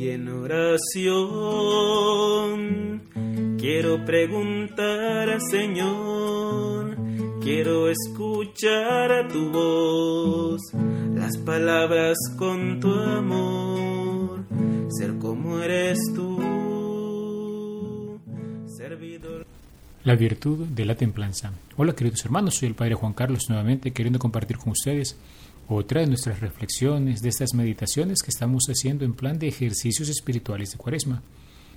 Y en oración quiero preguntar al Señor, quiero escuchar a tu voz, las palabras con tu amor, ser como eres tú, servidor. La virtud de la templanza. Hola queridos hermanos, soy el Padre Juan Carlos nuevamente queriendo compartir con ustedes otra de nuestras reflexiones, de estas meditaciones que estamos haciendo en plan de ejercicios espirituales de Cuaresma.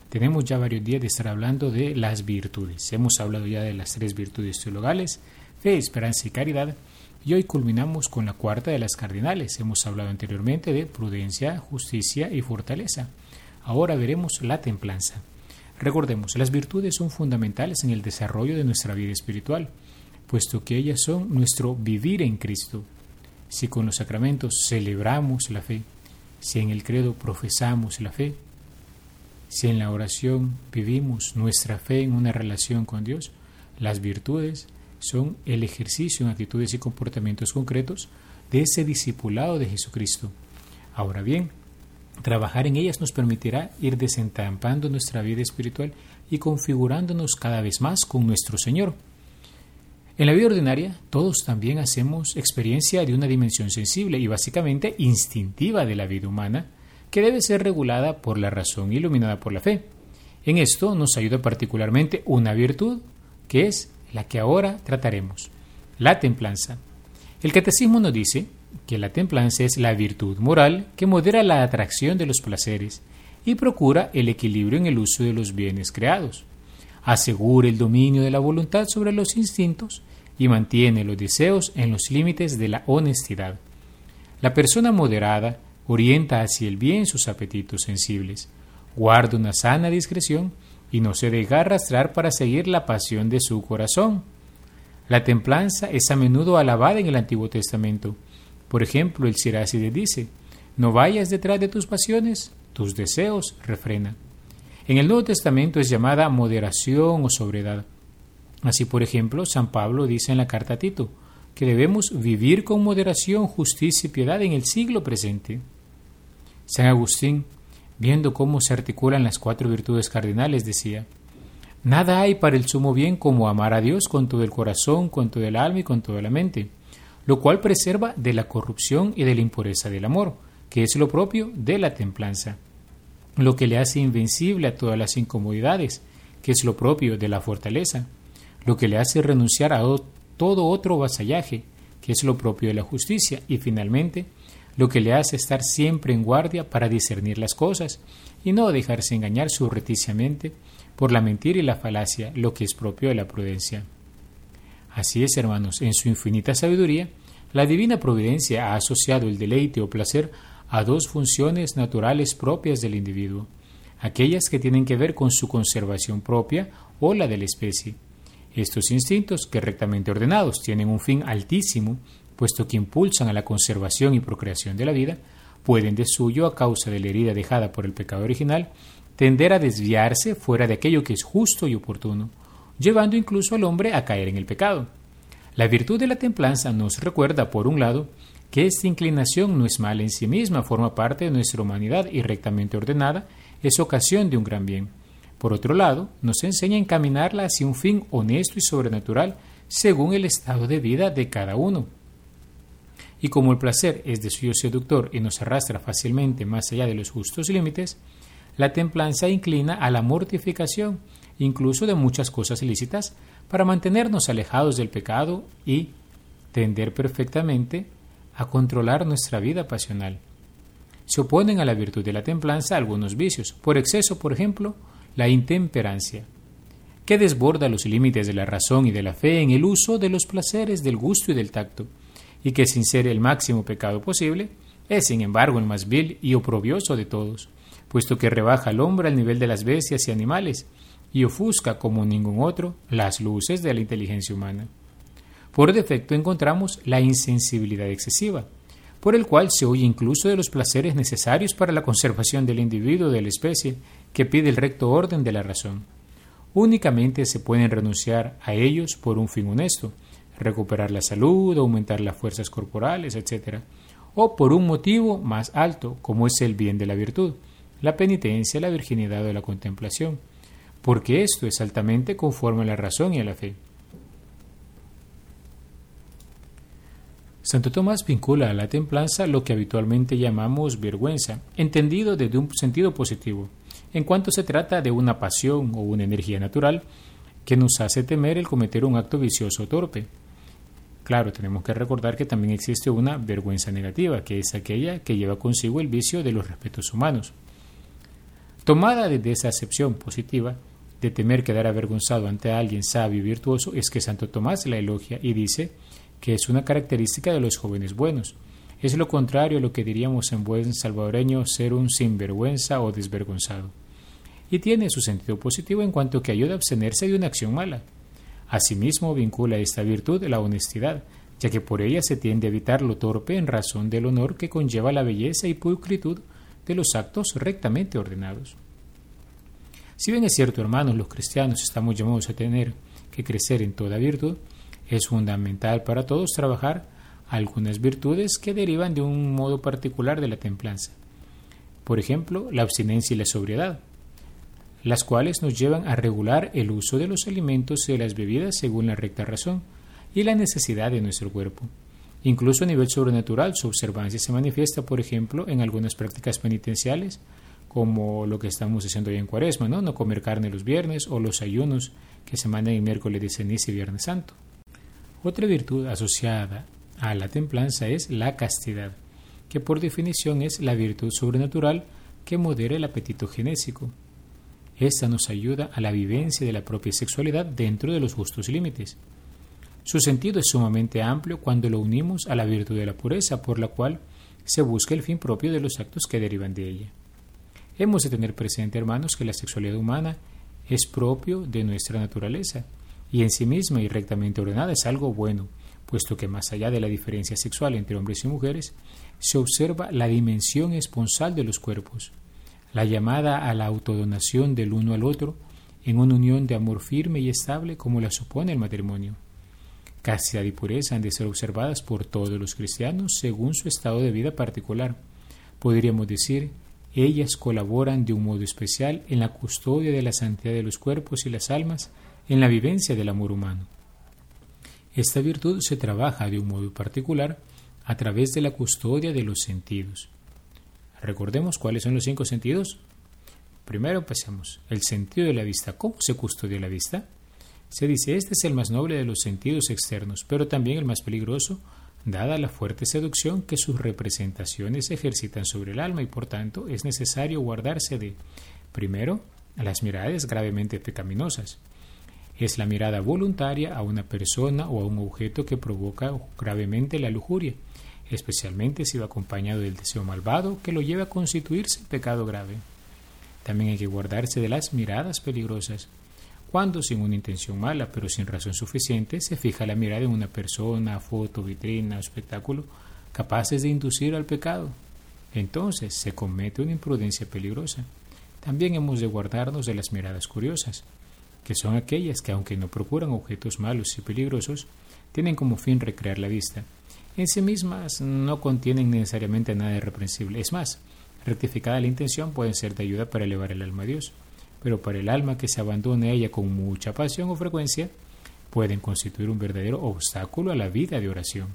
Tenemos ya varios días de estar hablando de las virtudes. Hemos hablado ya de las tres virtudes teologales, fe, esperanza y caridad, y hoy culminamos con la cuarta de las cardinales. Hemos hablado anteriormente de prudencia, justicia y fortaleza. Ahora veremos la templanza. Recordemos, las virtudes son fundamentales en el desarrollo de nuestra vida espiritual, puesto que ellas son nuestro vivir en Cristo, si con los sacramentos celebramos la fe, si en el credo profesamos la fe, si en la oración vivimos nuestra fe en una relación con Dios, las virtudes son el ejercicio en actitudes y comportamientos concretos de ese discipulado de Jesucristo. Ahora bien, trabajar en ellas nos permitirá ir desentampando nuestra vida espiritual y configurándonos cada vez más con nuestro Señor. En la vida ordinaria, todos también hacemos experiencia de una dimensión sensible y básicamente instintiva de la vida humana, que debe ser regulada por la razón iluminada por la fe. En esto nos ayuda particularmente una virtud, que es la que ahora trataremos, la templanza. El catecismo nos dice que la templanza es la virtud moral que modera la atracción de los placeres y procura el equilibrio en el uso de los bienes creados asegura el dominio de la voluntad sobre los instintos y mantiene los deseos en los límites de la honestidad. La persona moderada orienta hacia el bien sus apetitos sensibles, guarda una sana discreción y no se deja arrastrar para seguir la pasión de su corazón. La templanza es a menudo alabada en el Antiguo Testamento. Por ejemplo, el Siracide dice, no vayas detrás de tus pasiones, tus deseos refrena. En el Nuevo Testamento es llamada moderación o sobriedad. Así, por ejemplo, San Pablo dice en la carta a Tito que debemos vivir con moderación, justicia y piedad en el siglo presente. San Agustín, viendo cómo se articulan las cuatro virtudes cardinales, decía, Nada hay para el sumo bien como amar a Dios con todo el corazón, con todo el alma y con toda la mente, lo cual preserva de la corrupción y de la impureza del amor, que es lo propio de la templanza lo que le hace invencible a todas las incomodidades, que es lo propio de la fortaleza, lo que le hace renunciar a todo otro vasallaje, que es lo propio de la justicia, y finalmente, lo que le hace estar siempre en guardia para discernir las cosas y no dejarse engañar surreticiamente por la mentira y la falacia, lo que es propio de la prudencia. Así es, hermanos, en su infinita sabiduría, la divina providencia ha asociado el deleite o placer a dos funciones naturales propias del individuo, aquellas que tienen que ver con su conservación propia o la de la especie. Estos instintos, que rectamente ordenados tienen un fin altísimo, puesto que impulsan a la conservación y procreación de la vida, pueden de suyo, a causa de la herida dejada por el pecado original, tender a desviarse fuera de aquello que es justo y oportuno, llevando incluso al hombre a caer en el pecado. La virtud de la templanza nos recuerda, por un lado, que esta inclinación no es mala en sí misma, forma parte de nuestra humanidad y rectamente ordenada, es ocasión de un gran bien. Por otro lado, nos enseña a encaminarla hacia un fin honesto y sobrenatural según el estado de vida de cada uno. Y como el placer es de suyo seductor y nos arrastra fácilmente más allá de los justos límites, la templanza inclina a la mortificación, incluso de muchas cosas ilícitas, para mantenernos alejados del pecado y tender perfectamente a controlar nuestra vida pasional. Se oponen a la virtud de la templanza algunos vicios, por exceso, por ejemplo, la intemperancia, que desborda los límites de la razón y de la fe en el uso de los placeres del gusto y del tacto, y que sin ser el máximo pecado posible, es sin embargo el más vil y oprobioso de todos, puesto que rebaja al hombre al nivel de las bestias y animales, y ofusca como ningún otro las luces de la inteligencia humana. Por defecto encontramos la insensibilidad excesiva, por el cual se huye incluso de los placeres necesarios para la conservación del individuo de la especie que pide el recto orden de la razón. Únicamente se pueden renunciar a ellos por un fin honesto, recuperar la salud, aumentar las fuerzas corporales, etc., o por un motivo más alto, como es el bien de la virtud, la penitencia, la virginidad o la contemplación, porque esto es altamente conforme a la razón y a la fe. Santo Tomás vincula a la templanza lo que habitualmente llamamos vergüenza, entendido desde un sentido positivo, en cuanto se trata de una pasión o una energía natural que nos hace temer el cometer un acto vicioso o torpe. Claro, tenemos que recordar que también existe una vergüenza negativa, que es aquella que lleva consigo el vicio de los respetos humanos. Tomada desde esa acepción positiva, de temer quedar avergonzado ante alguien sabio y virtuoso, es que Santo Tomás la elogia y dice que es una característica de los jóvenes buenos. Es lo contrario a lo que diríamos en buen salvadoreño ser un sinvergüenza o desvergonzado. Y tiene su sentido positivo en cuanto que ayuda a abstenerse de una acción mala. Asimismo, vincula esta virtud la honestidad, ya que por ella se tiende a evitar lo torpe en razón del honor que conlleva la belleza y pulcritud de los actos rectamente ordenados. Si bien es cierto, hermanos, los cristianos estamos llamados a tener que crecer en toda virtud, es fundamental para todos trabajar algunas virtudes que derivan de un modo particular de la templanza. Por ejemplo, la abstinencia y la sobriedad, las cuales nos llevan a regular el uso de los alimentos y de las bebidas según la recta razón y la necesidad de nuestro cuerpo. Incluso a nivel sobrenatural, su observancia se manifiesta, por ejemplo, en algunas prácticas penitenciales, como lo que estamos haciendo hoy en Cuaresma, ¿no? no comer carne los viernes o los ayunos que se mandan en miércoles de ceniza y viernes santo. Otra virtud asociada a la templanza es la castidad, que por definición es la virtud sobrenatural que modera el apetito genésico. Esta nos ayuda a la vivencia de la propia sexualidad dentro de los justos límites. Su sentido es sumamente amplio cuando lo unimos a la virtud de la pureza, por la cual se busca el fin propio de los actos que derivan de ella. Hemos de tener presente, hermanos, que la sexualidad humana es propio de nuestra naturaleza y en sí misma y rectamente ordenada es algo bueno, puesto que más allá de la diferencia sexual entre hombres y mujeres, se observa la dimensión esponsal de los cuerpos, la llamada a la autodonación del uno al otro en una unión de amor firme y estable como la supone el matrimonio. Castidad y pureza han de ser observadas por todos los cristianos según su estado de vida particular. Podríamos decir, ellas colaboran de un modo especial en la custodia de la santidad de los cuerpos y las almas en la vivencia del amor humano. Esta virtud se trabaja de un modo particular a través de la custodia de los sentidos. Recordemos cuáles son los cinco sentidos. Primero pasemos el sentido de la vista. ¿Cómo se custodia la vista? Se dice, este es el más noble de los sentidos externos, pero también el más peligroso, dada la fuerte seducción que sus representaciones ejercitan sobre el alma y por tanto es necesario guardarse de, primero, las miradas gravemente pecaminosas, es la mirada voluntaria a una persona o a un objeto que provoca gravemente la lujuria, especialmente si va acompañado del deseo malvado que lo lleva a constituirse pecado grave. También hay que guardarse de las miradas peligrosas, cuando sin una intención mala, pero sin razón suficiente, se fija la mirada en una persona, foto, vitrina espectáculo capaces de inducir al pecado. Entonces se comete una imprudencia peligrosa. También hemos de guardarnos de las miradas curiosas, que son aquellas que, aunque no procuran objetos malos y peligrosos, tienen como fin recrear la vista. En sí mismas no contienen necesariamente nada irreprensible. Es más, rectificada la intención pueden ser de ayuda para elevar el alma a Dios, pero para el alma que se abandone a ella con mucha pasión o frecuencia, pueden constituir un verdadero obstáculo a la vida de oración.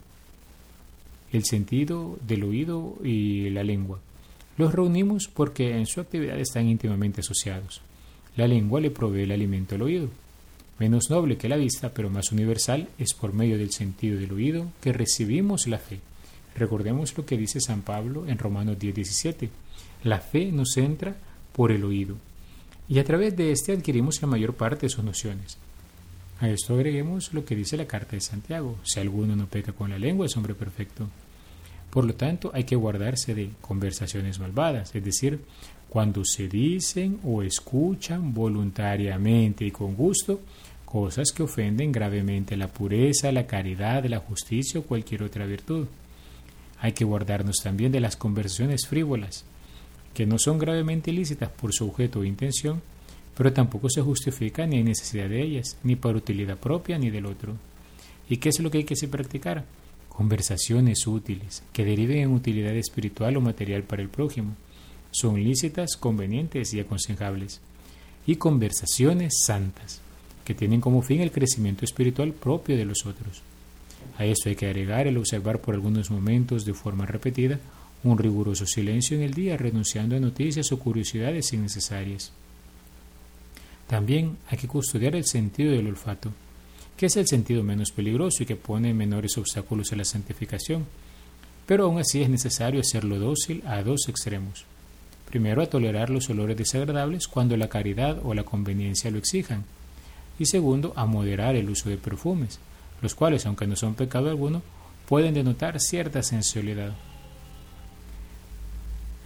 El sentido del oído y la lengua. Los reunimos porque en su actividad están íntimamente asociados. La lengua le provee el alimento al oído. Menos noble que la vista, pero más universal, es por medio del sentido del oído que recibimos la fe. Recordemos lo que dice San Pablo en Romanos 10:17. La fe nos entra por el oído y a través de éste adquirimos la mayor parte de sus nociones. A esto agreguemos lo que dice la carta de Santiago. Si alguno no peca con la lengua es hombre perfecto. Por lo tanto, hay que guardarse de conversaciones malvadas, es decir, cuando se dicen o escuchan voluntariamente y con gusto cosas que ofenden gravemente la pureza, la caridad, la justicia o cualquier otra virtud. Hay que guardarnos también de las conversaciones frívolas, que no son gravemente ilícitas por su objeto o intención, pero tampoco se justifican ni hay necesidad de ellas, ni por utilidad propia ni del otro. ¿Y qué es lo que hay que practicar? Conversaciones útiles, que deriven en utilidad espiritual o material para el prójimo son lícitas, convenientes y aconsejables. Y conversaciones santas, que tienen como fin el crecimiento espiritual propio de los otros. A esto hay que agregar el observar por algunos momentos de forma repetida un riguroso silencio en el día, renunciando a noticias o curiosidades innecesarias. También hay que custodiar el sentido del olfato, que es el sentido menos peligroso y que pone menores obstáculos a la santificación, pero aún así es necesario hacerlo dócil a dos extremos. Primero, a tolerar los olores desagradables cuando la caridad o la conveniencia lo exijan, y segundo, a moderar el uso de perfumes, los cuales, aunque no son pecado alguno, pueden denotar cierta sensualidad.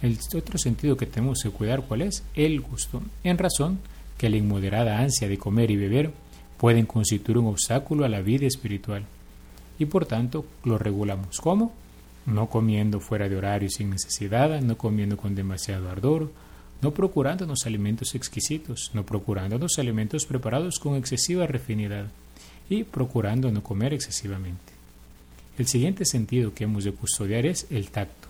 El otro sentido que tenemos que cuidar, ¿cuál es? El gusto, en razón que la inmoderada ansia de comer y beber pueden constituir un obstáculo a la vida espiritual, y por tanto lo regulamos. ¿Cómo? No comiendo fuera de horario sin necesidad, no comiendo con demasiado ardor, no procurándonos alimentos exquisitos, no procurándonos alimentos preparados con excesiva refinidad y procurando no comer excesivamente. El siguiente sentido que hemos de custodiar es el tacto.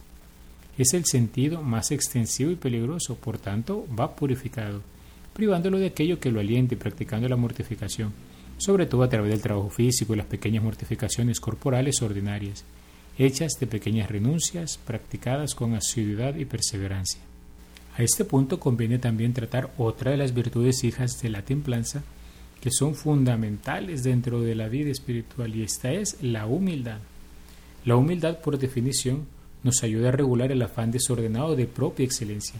Es el sentido más extensivo y peligroso, por tanto, va purificado, privándolo de aquello que lo aliente y practicando la mortificación, sobre todo a través del trabajo físico y las pequeñas mortificaciones corporales ordinarias, hechas de pequeñas renuncias practicadas con asiduidad y perseverancia. A este punto conviene también tratar otra de las virtudes hijas de la templanza, que son fundamentales dentro de la vida espiritual y esta es la humildad. La humildad, por definición, nos ayuda a regular el afán desordenado de propia excelencia,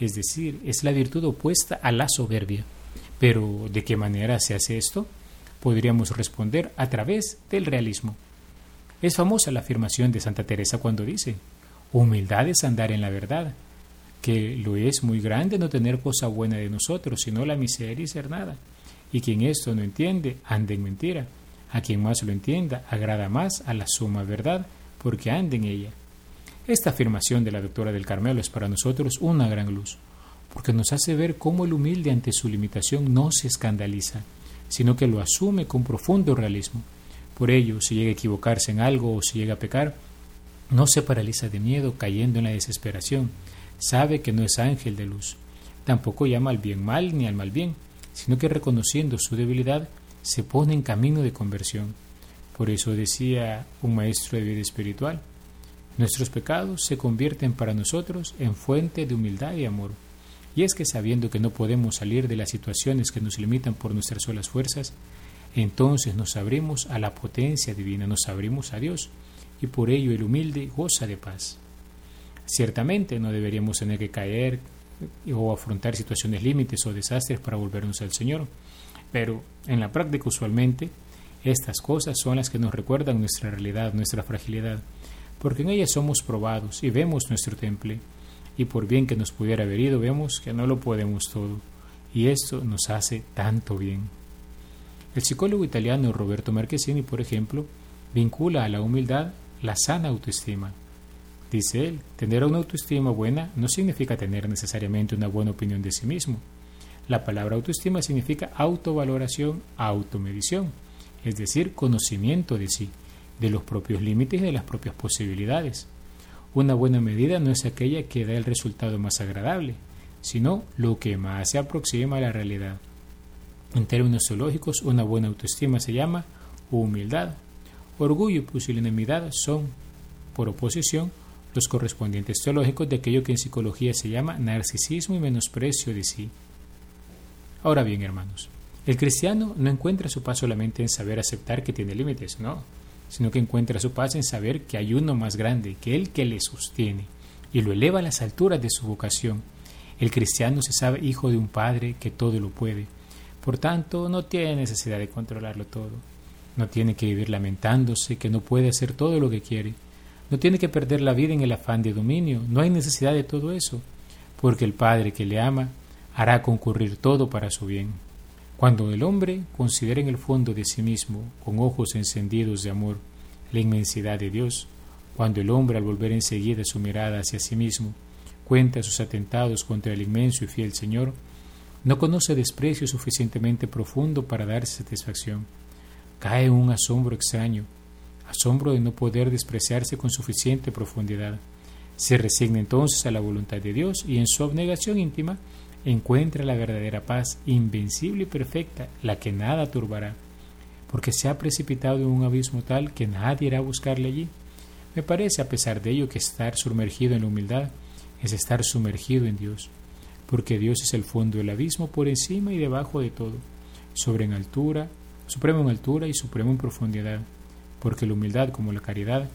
es decir, es la virtud opuesta a la soberbia. Pero, ¿de qué manera se hace esto? Podríamos responder a través del realismo. Es famosa la afirmación de Santa Teresa cuando dice, humildad es andar en la verdad, que lo es muy grande no tener cosa buena de nosotros, sino la miseria y ser nada. Y quien esto no entiende, anda en mentira. A quien más lo entienda, agrada más a la suma verdad, porque anda en ella. Esta afirmación de la doctora del Carmelo es para nosotros una gran luz, porque nos hace ver cómo el humilde ante su limitación no se escandaliza, sino que lo asume con profundo realismo. Por ello, si llega a equivocarse en algo o si llega a pecar, no se paraliza de miedo cayendo en la desesperación, sabe que no es ángel de luz, tampoco llama al bien mal ni al mal bien, sino que reconociendo su debilidad se pone en camino de conversión. Por eso decía un maestro de vida espiritual, nuestros pecados se convierten para nosotros en fuente de humildad y amor. Y es que sabiendo que no podemos salir de las situaciones que nos limitan por nuestras solas fuerzas, entonces nos abrimos a la potencia divina, nos abrimos a Dios, y por ello el humilde goza de paz. Ciertamente no deberíamos tener que caer o afrontar situaciones límites o desastres para volvernos al Señor. Pero en la práctica usualmente estas cosas son las que nos recuerdan nuestra realidad, nuestra fragilidad, porque en ellas somos probados y vemos nuestro temple, y por bien que nos pudiera haber ido, vemos que no lo podemos todo, y esto nos hace tanto bien. El psicólogo italiano Roberto Marchesini, por ejemplo, vincula a la humildad la sana autoestima. Dice él, tener una autoestima buena no significa tener necesariamente una buena opinión de sí mismo. La palabra autoestima significa autovaloración, automedición, es decir, conocimiento de sí, de los propios límites y de las propias posibilidades. Una buena medida no es aquella que da el resultado más agradable, sino lo que más se aproxima a la realidad. En términos teológicos, una buena autoestima se llama humildad. Orgullo y pusilanimidad son, por oposición, los correspondientes teológicos de aquello que en psicología se llama narcisismo y menosprecio de sí. Ahora bien, hermanos, el cristiano no encuentra su paz solamente en saber aceptar que tiene límites, no, sino que encuentra su paz en saber que hay uno más grande que él que le sostiene y lo eleva a las alturas de su vocación. El cristiano se sabe hijo de un Padre que todo lo puede, por tanto no tiene necesidad de controlarlo todo, no tiene que vivir lamentándose que no puede hacer todo lo que quiere, no tiene que perder la vida en el afán de dominio, no hay necesidad de todo eso, porque el Padre que le ama hará concurrir todo para su bien. Cuando el hombre considera en el fondo de sí mismo, con ojos encendidos de amor, la inmensidad de Dios, cuando el hombre al volver enseguida su mirada hacia sí mismo, cuenta sus atentados contra el inmenso y fiel Señor, no conoce desprecio suficientemente profundo para darse satisfacción. Cae en un asombro extraño, asombro de no poder despreciarse con suficiente profundidad, Se resigna entonces a la voluntad de Dios y en su abnegación íntima encuentra la verdadera paz, invencible y perfecta, la que nada turbará, porque se ha precipitado en un abismo tal que nadie irá a buscarle allí. Me parece, a pesar de ello, que estar sumergido en la humildad es estar sumergido en Dios, porque Dios es el fondo del abismo por encima y debajo de todo, sobre en altura, supremo en altura y supremo en profundidad, porque la humildad, como la caridad,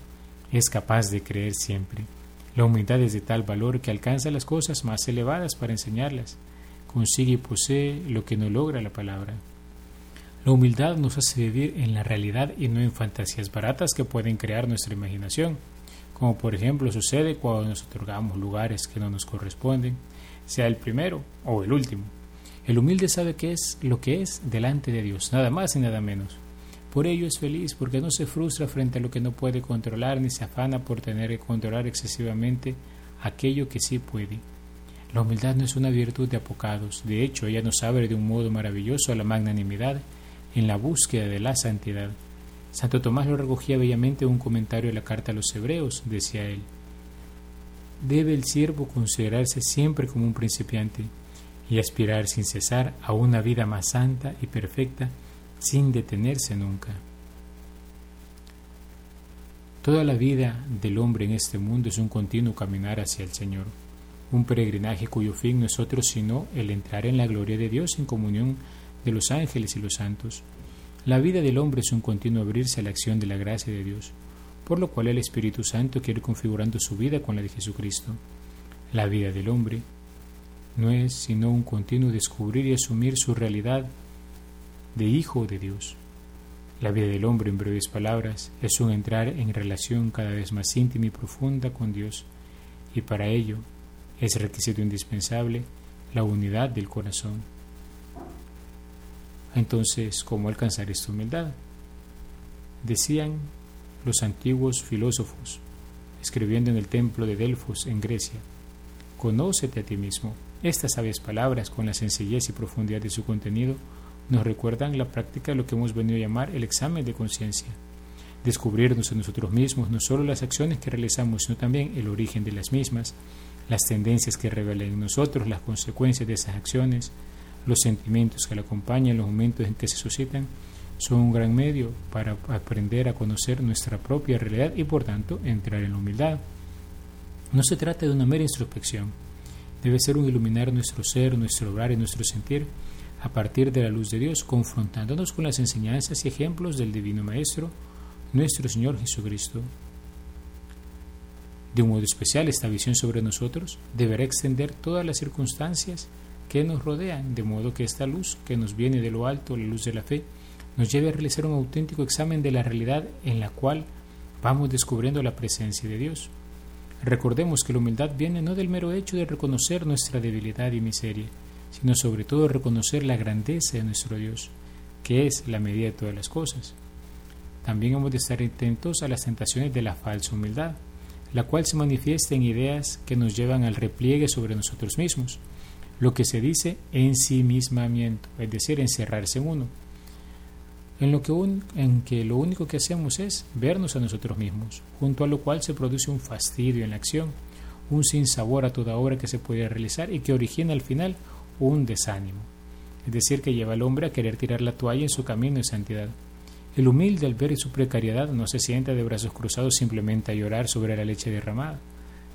es capaz de creer siempre. La humildad es de tal valor que alcanza las cosas más elevadas para enseñarlas, consigue y posee lo que no logra la palabra. La humildad nos hace vivir en la realidad y no en fantasías baratas que pueden crear nuestra imaginación, como por ejemplo sucede cuando nos otorgamos lugares que no nos corresponden, sea el primero o el último. El humilde sabe qué es lo que es delante de Dios, nada más y nada menos. Por ello es feliz porque no se frustra frente a lo que no puede controlar ni se afana por tener que controlar excesivamente aquello que sí puede. La humildad no es una virtud de apocados, de hecho ella nos abre de un modo maravilloso a la magnanimidad en la búsqueda de la santidad. Santo Tomás lo recogía bellamente en un comentario de la carta a los hebreos, decía él. Debe el siervo considerarse siempre como un principiante y aspirar sin cesar a una vida más santa y perfecta sin detenerse nunca. Toda la vida del hombre en este mundo es un continuo caminar hacia el Señor, un peregrinaje cuyo fin no es otro sino el entrar en la gloria de Dios en comunión de los ángeles y los santos. La vida del hombre es un continuo abrirse a la acción de la gracia de Dios, por lo cual el Espíritu Santo quiere ir configurando su vida con la de Jesucristo. La vida del hombre no es sino un continuo descubrir y asumir su realidad de hijo de Dios. La vida del hombre, en breves palabras, es un entrar en relación cada vez más íntima y profunda con Dios, y para ello es requisito indispensable la unidad del corazón. Entonces, ¿cómo alcanzar esta humildad? Decían los antiguos filósofos, escribiendo en el templo de Delfos en Grecia, Conócete a ti mismo. Estas sabias palabras, con la sencillez y profundidad de su contenido, nos recuerdan la práctica de lo que hemos venido a llamar el examen de conciencia. Descubrirnos en nosotros mismos no solo las acciones que realizamos, sino también el origen de las mismas, las tendencias que revelan en nosotros, las consecuencias de esas acciones, los sentimientos que la acompañan, los momentos en que se suscitan, son un gran medio para aprender a conocer nuestra propia realidad y por tanto entrar en la humildad. No se trata de una mera introspección, debe ser un iluminar nuestro ser, nuestro obrar y nuestro sentir a partir de la luz de Dios, confrontándonos con las enseñanzas y ejemplos del Divino Maestro, nuestro Señor Jesucristo. De un modo especial, esta visión sobre nosotros deberá extender todas las circunstancias que nos rodean, de modo que esta luz que nos viene de lo alto, la luz de la fe, nos lleve a realizar un auténtico examen de la realidad en la cual vamos descubriendo la presencia de Dios. Recordemos que la humildad viene no del mero hecho de reconocer nuestra debilidad y miseria, sino sobre todo reconocer la grandeza de nuestro Dios, que es la medida de todas las cosas. También hemos de estar atentos a las tentaciones de la falsa humildad, la cual se manifiesta en ideas que nos llevan al repliegue sobre nosotros mismos, lo que se dice ensimismamiento, es decir, encerrarse en uno, en, lo que en que lo único que hacemos es vernos a nosotros mismos, junto a lo cual se produce un fastidio en la acción, un sinsabor a toda obra que se puede realizar y que origina al final un desánimo, es decir, que lleva al hombre a querer tirar la toalla en su camino de santidad. El humilde al ver su precariedad no se sienta de brazos cruzados simplemente a llorar sobre la leche derramada,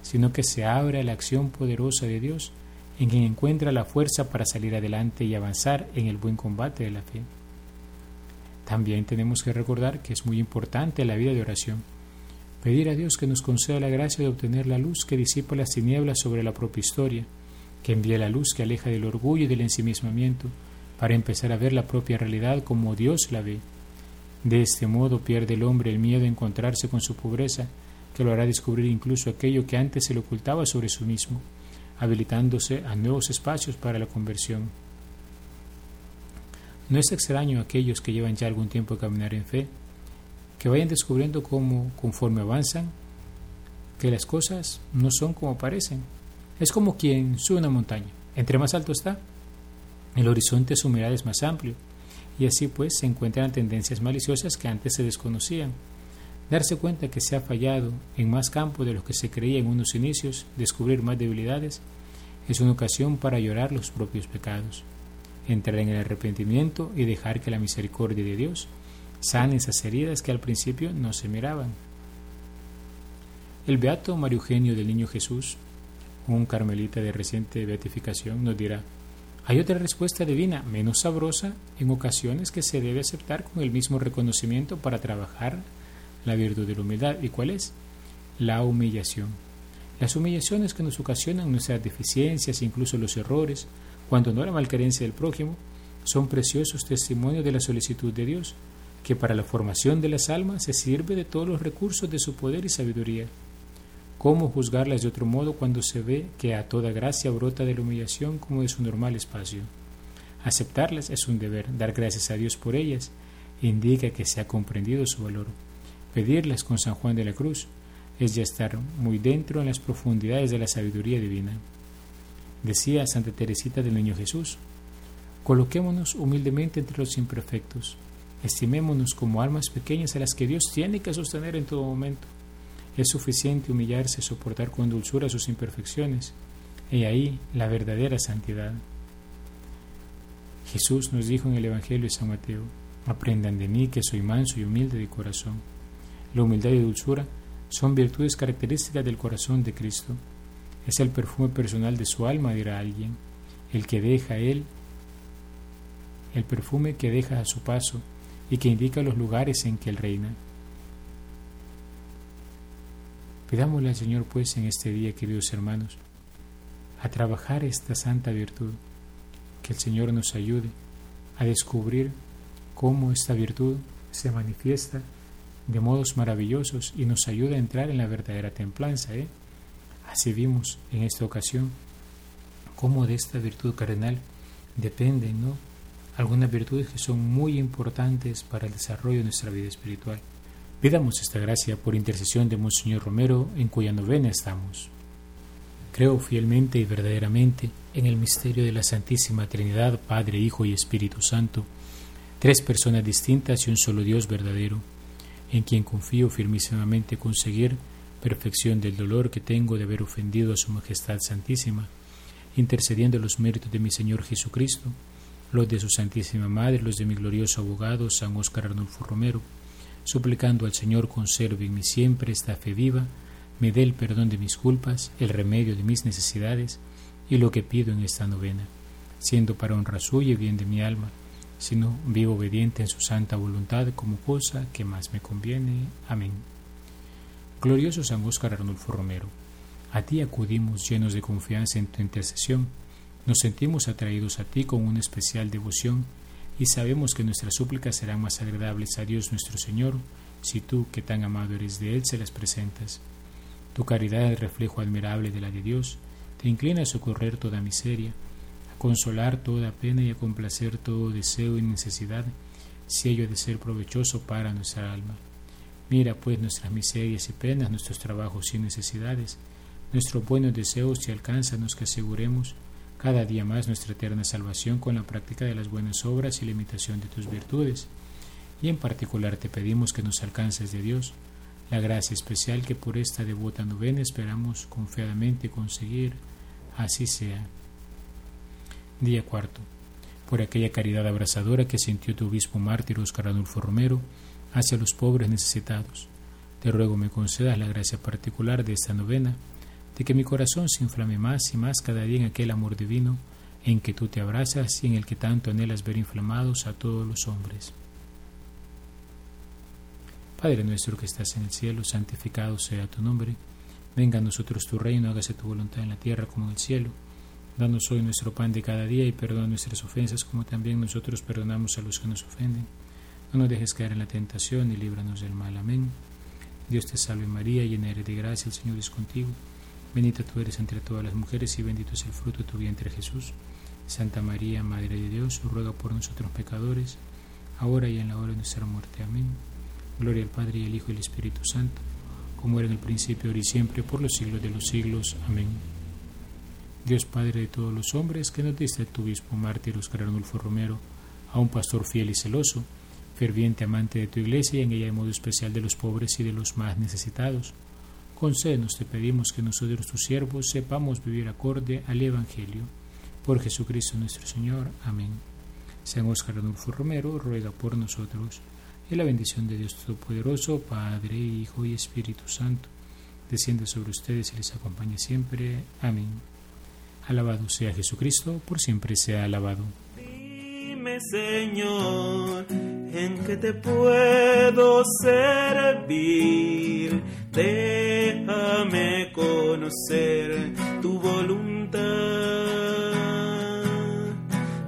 sino que se abre a la acción poderosa de Dios, en quien encuentra la fuerza para salir adelante y avanzar en el buen combate de la fe. También tenemos que recordar que es muy importante la vida de oración. Pedir a Dios que nos conceda la gracia de obtener la luz que disipa las tinieblas sobre la propia historia, que envíe la luz que aleja del orgullo y del ensimismamiento, para empezar a ver la propia realidad como Dios la ve. De este modo pierde el hombre el miedo a encontrarse con su pobreza, que lo hará descubrir incluso aquello que antes se le ocultaba sobre sí mismo, habilitándose a nuevos espacios para la conversión. No es extraño a aquellos que llevan ya algún tiempo de caminar en fe, que vayan descubriendo cómo, conforme avanzan, que las cosas no son como parecen, es como quien sube una montaña. Entre más alto está, el horizonte de su mirada es más amplio, y así pues se encuentran tendencias maliciosas que antes se desconocían. darse cuenta que se ha fallado en más campos de los que se creía en unos inicios, descubrir más debilidades, es una ocasión para llorar los propios pecados, entrar en el arrepentimiento y dejar que la misericordia de Dios sane esas heridas que al principio no se miraban. El beato Mario Eugenio del Niño Jesús, un carmelita de reciente beatificación, nos dirá, hay otra respuesta divina, menos sabrosa, en ocasiones que se debe aceptar con el mismo reconocimiento para trabajar la virtud de la humildad. ¿Y cuál es? La humillación. Las humillaciones que nos ocasionan nuestras deficiencias, incluso los errores, cuando no la malcarencia del prójimo, son preciosos testimonios de la solicitud de Dios, que para la formación de las almas se sirve de todos los recursos de su poder y sabiduría. ¿Cómo juzgarlas de otro modo cuando se ve que a toda gracia brota de la humillación como de su normal espacio? Aceptarlas es un deber, dar gracias a Dios por ellas indica que se ha comprendido su valor. Pedirlas con San Juan de la Cruz es ya estar muy dentro en las profundidades de la sabiduría divina. Decía Santa Teresita del Niño Jesús, coloquémonos humildemente entre los imperfectos, estimémonos como almas pequeñas a las que Dios tiene que sostener en todo momento es suficiente humillarse, soportar con dulzura sus imperfecciones. Y ahí la verdadera santidad. Jesús nos dijo en el Evangelio de San Mateo, aprendan de mí que soy manso y humilde de corazón. La humildad y dulzura son virtudes características del corazón de Cristo. Es el perfume personal de su alma, dirá alguien, el que deja Él, el perfume que deja a su paso y que indica los lugares en que Él reina. Pidámosle al Señor, pues, en este día, queridos hermanos, a trabajar esta santa virtud, que el Señor nos ayude a descubrir cómo esta virtud se manifiesta de modos maravillosos y nos ayuda a entrar en la verdadera templanza. ¿eh? Así vimos en esta ocasión cómo de esta virtud cardenal dependen algunas virtudes que son muy importantes para el desarrollo de nuestra vida espiritual. Pidamos esta gracia por intercesión de Monseñor Romero, en cuya novena estamos. Creo fielmente y verdaderamente en el misterio de la Santísima Trinidad, Padre, Hijo y Espíritu Santo, tres personas distintas y un solo Dios verdadero, en quien confío firmísimamente conseguir perfección del dolor que tengo de haber ofendido a Su Majestad Santísima, intercediendo los méritos de mi Señor Jesucristo, los de su Santísima Madre, los de mi glorioso abogado, San Óscar Arnulfo Romero, suplicando al Señor conserve en mí siempre esta fe viva, me dé el perdón de mis culpas, el remedio de mis necesidades y lo que pido en esta novena, siendo para honra suya y bien de mi alma, sino vivo obediente en su santa voluntad como cosa que más me conviene. Amén. Glorioso San Óscar Arnulfo Romero, a ti acudimos llenos de confianza en tu intercesión, nos sentimos atraídos a ti con una especial devoción y sabemos que nuestras súplicas serán más agradables a Dios nuestro Señor si tú, que tan amado eres de Él, se las presentas. Tu caridad es reflejo admirable de la de Dios, te inclina a socorrer toda miseria, a consolar toda pena y a complacer todo deseo y necesidad, si ello ha de ser provechoso para nuestra alma. Mira pues nuestras miserias y penas, nuestros trabajos y necesidades, nuestros buenos deseos y alcánzanos que aseguremos cada día más nuestra eterna salvación con la práctica de las buenas obras y la imitación de tus virtudes. Y en particular te pedimos que nos alcances de Dios la gracia especial que por esta devota novena esperamos confiadamente conseguir. Así sea. Día cuarto. Por aquella caridad abrazadora que sintió tu obispo mártir Oscar Adolfo Romero hacia los pobres necesitados, te ruego me concedas la gracia particular de esta novena de que mi corazón se inflame más y más cada día en aquel amor divino en que tú te abrazas y en el que tanto anhelas ver inflamados a todos los hombres. Padre nuestro que estás en el cielo, santificado sea tu nombre, venga a nosotros tu reino, hágase tu voluntad en la tierra como en el cielo. Danos hoy nuestro pan de cada día y perdona nuestras ofensas como también nosotros perdonamos a los que nos ofenden. No nos dejes caer en la tentación y líbranos del mal. Amén. Dios te salve María, llena eres de gracia, el Señor es contigo. Bendita tú eres entre todas las mujeres y bendito es el fruto de tu vientre Jesús. Santa María, Madre de Dios, ruega por nosotros pecadores, ahora y en la hora de nuestra muerte. Amén. Gloria al Padre y al Hijo y al Espíritu Santo, como era en el principio, ahora y siempre, por los siglos de los siglos. Amén. Dios Padre de todos los hombres, que nos diste a tu obispo mártir Oscar Arnulfo Romero, a un pastor fiel y celoso, ferviente amante de tu iglesia y en ella de modo especial de los pobres y de los más necesitados. Concédenos, te pedimos que nosotros, tus siervos, sepamos vivir acorde al Evangelio. Por Jesucristo nuestro Señor. Amén. San Óscar Adolfo Romero ruega por nosotros. Y la bendición de Dios Todopoderoso, Padre, Hijo y Espíritu Santo, descienda sobre ustedes y les acompañe siempre. Amén. Alabado sea Jesucristo, por siempre sea alabado dime Señor, ¿en qué te puedo servir? Déjame conocer tu voluntad.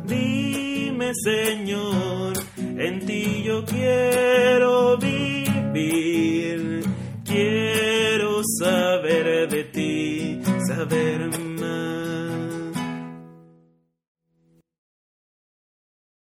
Dime Señor, en ti yo quiero vivir, quiero saber de ti, saber